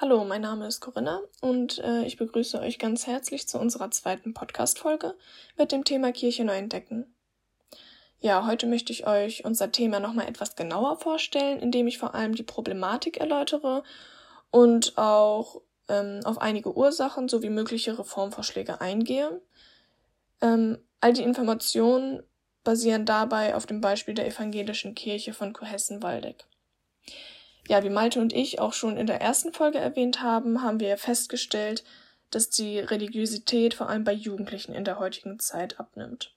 Hallo, mein Name ist Corinna und äh, ich begrüße euch ganz herzlich zu unserer zweiten Podcast-Folge mit dem Thema Kirche neu entdecken. Ja, heute möchte ich euch unser Thema nochmal etwas genauer vorstellen, indem ich vor allem die Problematik erläutere und auch ähm, auf einige Ursachen sowie mögliche Reformvorschläge eingehe. Ähm, all die Informationen basieren dabei auf dem Beispiel der evangelischen Kirche von Cohessen-Waldeck. Ja, wie Malte und ich auch schon in der ersten Folge erwähnt haben, haben wir festgestellt, dass die Religiosität vor allem bei Jugendlichen in der heutigen Zeit abnimmt.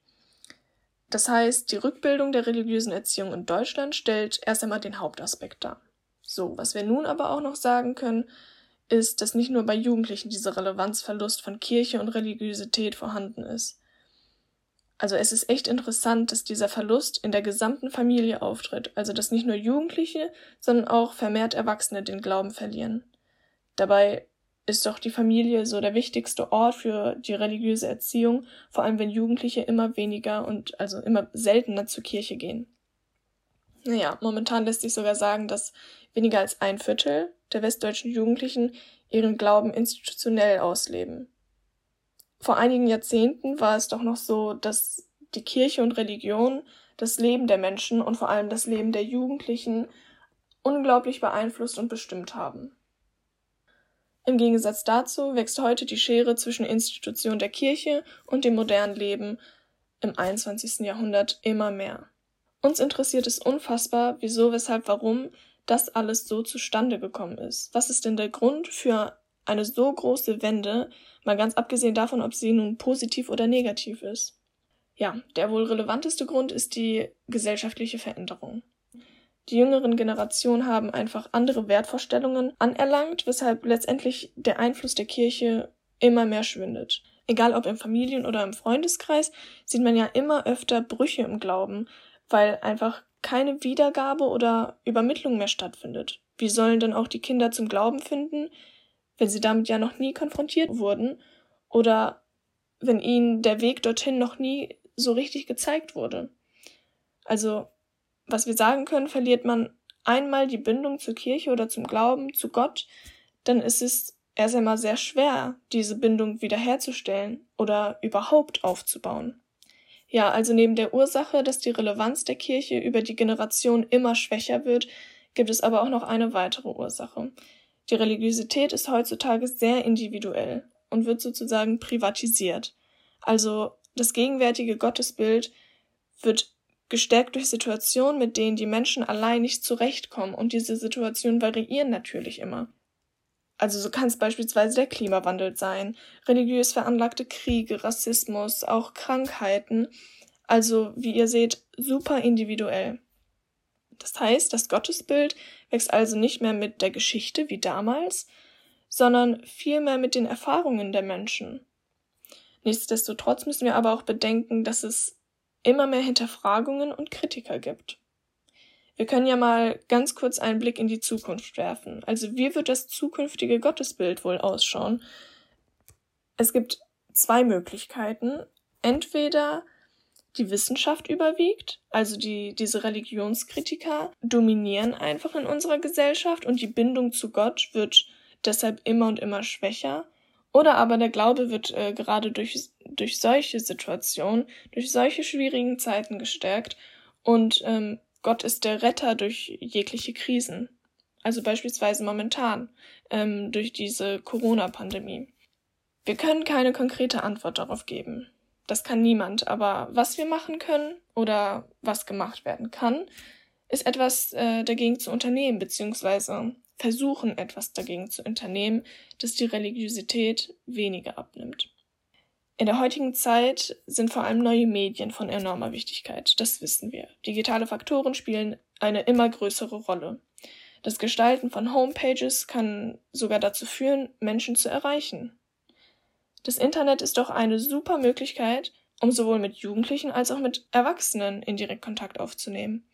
Das heißt, die Rückbildung der religiösen Erziehung in Deutschland stellt erst einmal den Hauptaspekt dar. So, was wir nun aber auch noch sagen können, ist, dass nicht nur bei Jugendlichen dieser Relevanzverlust von Kirche und Religiosität vorhanden ist. Also es ist echt interessant, dass dieser Verlust in der gesamten Familie auftritt, also dass nicht nur Jugendliche, sondern auch vermehrt Erwachsene den Glauben verlieren. Dabei ist doch die Familie so der wichtigste Ort für die religiöse Erziehung, vor allem wenn Jugendliche immer weniger und also immer seltener zur Kirche gehen. Naja, momentan lässt sich sogar sagen, dass weniger als ein Viertel der westdeutschen Jugendlichen ihren Glauben institutionell ausleben. Vor einigen Jahrzehnten war es doch noch so, dass die Kirche und Religion das Leben der Menschen und vor allem das Leben der Jugendlichen unglaublich beeinflusst und bestimmt haben. Im Gegensatz dazu wächst heute die Schere zwischen Institution der Kirche und dem modernen Leben im 21. Jahrhundert immer mehr. Uns interessiert es unfassbar, wieso, weshalb, warum das alles so zustande gekommen ist. Was ist denn der Grund für eine so große Wende, mal ganz abgesehen davon, ob sie nun positiv oder negativ ist. Ja, der wohl relevanteste Grund ist die gesellschaftliche Veränderung. Die jüngeren Generationen haben einfach andere Wertvorstellungen anerlangt, weshalb letztendlich der Einfluss der Kirche immer mehr schwindet. Egal ob im Familien- oder im Freundeskreis, sieht man ja immer öfter Brüche im Glauben, weil einfach keine Wiedergabe oder Übermittlung mehr stattfindet. Wie sollen denn auch die Kinder zum Glauben finden, wenn sie damit ja noch nie konfrontiert wurden oder wenn ihnen der Weg dorthin noch nie so richtig gezeigt wurde. Also, was wir sagen können, verliert man einmal die Bindung zur Kirche oder zum Glauben, zu Gott, dann ist es erst einmal sehr schwer, diese Bindung wiederherzustellen oder überhaupt aufzubauen. Ja, also neben der Ursache, dass die Relevanz der Kirche über die Generation immer schwächer wird, gibt es aber auch noch eine weitere Ursache. Die Religiosität ist heutzutage sehr individuell und wird sozusagen privatisiert. Also das gegenwärtige Gottesbild wird gestärkt durch Situationen, mit denen die Menschen allein nicht zurechtkommen und diese Situationen variieren natürlich immer. Also so kann es beispielsweise der Klimawandel sein, religiös veranlagte Kriege, Rassismus, auch Krankheiten. Also, wie ihr seht, super individuell. Das heißt, das Gottesbild wächst also nicht mehr mit der Geschichte wie damals, sondern vielmehr mit den Erfahrungen der Menschen. Nichtsdestotrotz müssen wir aber auch bedenken, dass es immer mehr Hinterfragungen und Kritiker gibt. Wir können ja mal ganz kurz einen Blick in die Zukunft werfen. Also wie wird das zukünftige Gottesbild wohl ausschauen? Es gibt zwei Möglichkeiten. Entweder die Wissenschaft überwiegt, also die, diese Religionskritiker dominieren einfach in unserer Gesellschaft und die Bindung zu Gott wird deshalb immer und immer schwächer. Oder aber der Glaube wird äh, gerade durch, durch solche Situationen, durch solche schwierigen Zeiten gestärkt und ähm, Gott ist der Retter durch jegliche Krisen. Also beispielsweise momentan ähm, durch diese Corona-Pandemie. Wir können keine konkrete Antwort darauf geben. Das kann niemand. Aber was wir machen können oder was gemacht werden kann, ist etwas äh, dagegen zu unternehmen, beziehungsweise versuchen, etwas dagegen zu unternehmen, dass die Religiosität weniger abnimmt. In der heutigen Zeit sind vor allem neue Medien von enormer Wichtigkeit, das wissen wir. Digitale Faktoren spielen eine immer größere Rolle. Das Gestalten von Homepages kann sogar dazu führen, Menschen zu erreichen. Das Internet ist doch eine super Möglichkeit, um sowohl mit Jugendlichen als auch mit Erwachsenen in Direktkontakt aufzunehmen,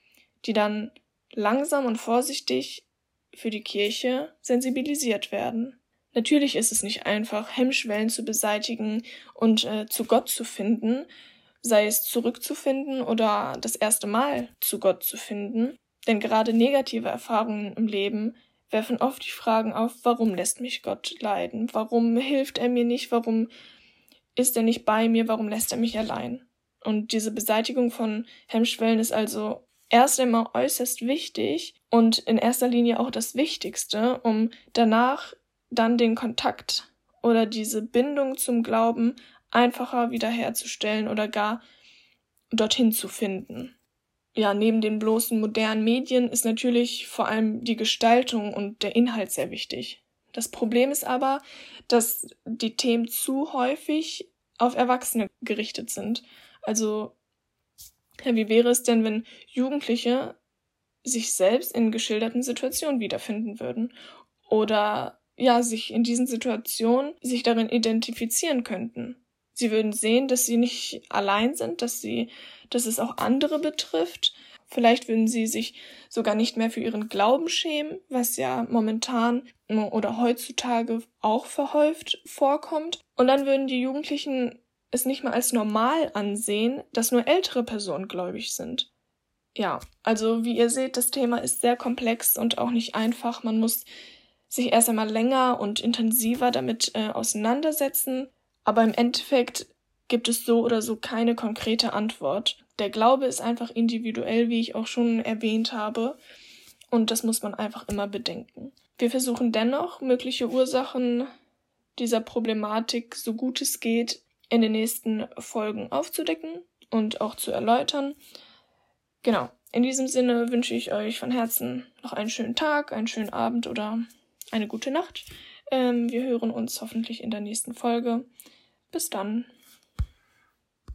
die dann langsam und vorsichtig für die Kirche sensibilisiert werden. Natürlich ist es nicht einfach, Hemmschwellen zu beseitigen und äh, zu Gott zu finden, sei es zurückzufinden oder das erste Mal zu Gott zu finden, denn gerade negative Erfahrungen im Leben werfen oft die Fragen auf, warum lässt mich Gott leiden? Warum hilft er mir nicht? Warum ist er nicht bei mir? Warum lässt er mich allein? Und diese Beseitigung von Hemmschwellen ist also erst einmal äußerst wichtig und in erster Linie auch das Wichtigste, um danach dann den Kontakt oder diese Bindung zum Glauben einfacher wiederherzustellen oder gar dorthin zu finden. Ja, neben den bloßen modernen Medien ist natürlich vor allem die Gestaltung und der Inhalt sehr wichtig. Das Problem ist aber, dass die Themen zu häufig auf Erwachsene gerichtet sind. Also, wie wäre es denn, wenn Jugendliche sich selbst in geschilderten Situationen wiederfinden würden oder ja, sich in diesen Situationen sich darin identifizieren könnten. Sie würden sehen, dass sie nicht allein sind, dass sie, dass es auch andere betrifft. Vielleicht würden sie sich sogar nicht mehr für ihren Glauben schämen, was ja momentan oder heutzutage auch verhäuft vorkommt. Und dann würden die Jugendlichen es nicht mal als normal ansehen, dass nur ältere Personen gläubig sind. Ja, also wie ihr seht, das Thema ist sehr komplex und auch nicht einfach. Man muss sich erst einmal länger und intensiver damit äh, auseinandersetzen. Aber im Endeffekt gibt es so oder so keine konkrete Antwort. Der Glaube ist einfach individuell, wie ich auch schon erwähnt habe. Und das muss man einfach immer bedenken. Wir versuchen dennoch, mögliche Ursachen dieser Problematik so gut es geht in den nächsten Folgen aufzudecken und auch zu erläutern. Genau. In diesem Sinne wünsche ich euch von Herzen noch einen schönen Tag, einen schönen Abend oder eine gute Nacht. Ähm, wir hören uns hoffentlich in der nächsten Folge. Bis dann.